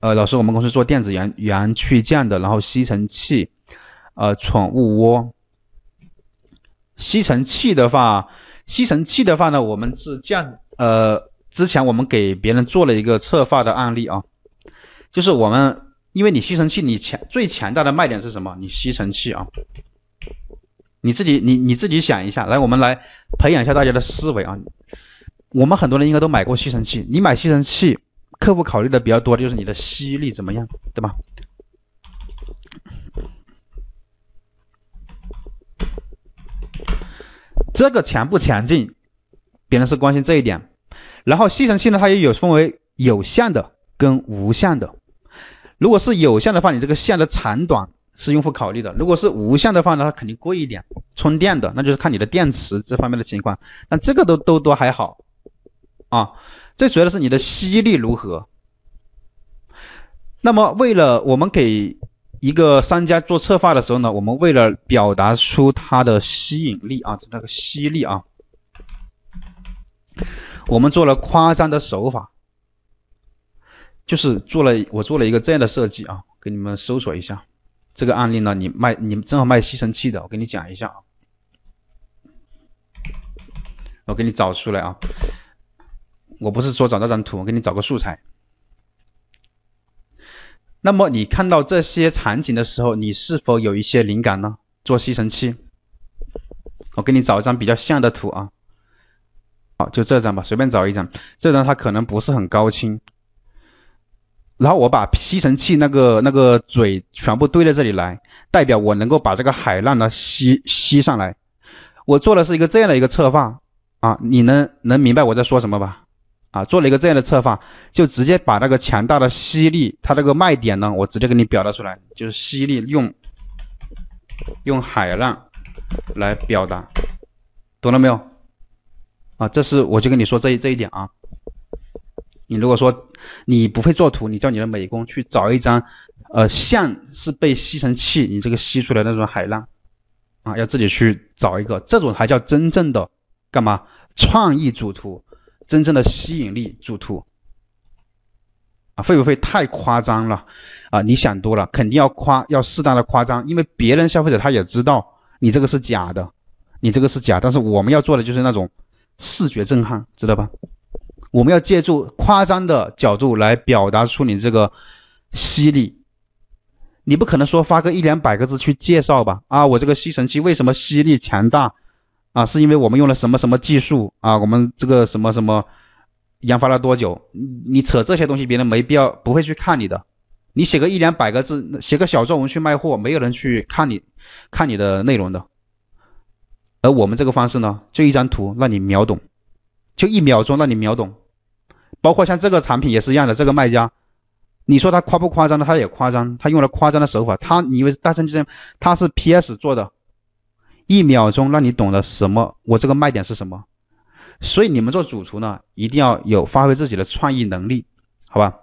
呃，老师，我们公司做电子元元器件的，然后吸尘器，呃，宠物窝。吸尘器的话，吸尘器的话呢，我们是这样，呃，之前我们给别人做了一个策划的案例啊，就是我们，因为你吸尘器，你强最强大的卖点是什么？你吸尘器啊，你自己，你你自己想一下，来，我们来培养一下大家的思维啊。我们很多人应该都买过吸尘器，你买吸尘器，客户考虑的比较多的就是你的吸力怎么样，对吧？这个强不强劲，别人是关心这一点。然后吸尘器呢，它也有分为有线的跟无线的。如果是有线的话，你这个线的长短是用户考虑的；如果是无线的话呢，它肯定贵一点。充电的那就是看你的电池这方面的情况。但这个都都都还好啊，最主要的是你的吸力如何。那么为了我们给一个商家做策划的时候呢，我们为了表达出它的吸引力啊，那个吸力啊，我们做了夸张的手法，就是做了我做了一个这样的设计啊，给你们搜索一下这个案例呢。你卖你正好卖吸尘器的，我给你讲一下啊，我给你找出来啊，我不是说找那张图，我给你找个素材。那么你看到这些场景的时候，你是否有一些灵感呢？做吸尘器，我给你找一张比较像的图啊。好，就这张吧，随便找一张。这张它可能不是很高清。然后我把吸尘器那个那个嘴全部堆在这里来，代表我能够把这个海浪呢吸吸上来。我做的是一个这样的一个策划啊，你能能明白我在说什么吧？啊，做了一个这样的策划，就直接把那个强大的吸力，它这个卖点呢，我直接给你表达出来，就是吸力用用海浪来表达，懂了没有？啊，这是我就跟你说这这一点啊。你如果说你不会做图，你叫你的美工去找一张，呃，像是被吸尘器你这个吸出来那种海浪，啊，要自己去找一个，这种才叫真正的干嘛？创意主图。真正的吸引力主图啊，会不会太夸张了啊？你想多了，肯定要夸，要适当的夸张，因为别人消费者他也知道你这个是假的，你这个是假，但是我们要做的就是那种视觉震撼，知道吧？我们要借助夸张的角度来表达出你这个吸力，你不可能说发个一两百个字去介绍吧？啊，我这个吸尘器为什么吸力强大？啊，是因为我们用了什么什么技术啊？我们这个什么什么研发了多久？你扯这些东西，别人没必要不会去看你的。你写个一两百个字，写个小作文去卖货，没有人去看你看你的内容的。而我们这个方式呢，就一张图让你秒懂，就一秒钟让你秒懂。包括像这个产品也是一样的，这个卖家，你说他夸不夸张呢？他也夸张，他用了夸张的手法。他你以为大圣之他是 PS 做的？一秒钟让你懂得什么？我这个卖点是什么？所以你们做主厨呢，一定要有发挥自己的创意能力，好吧？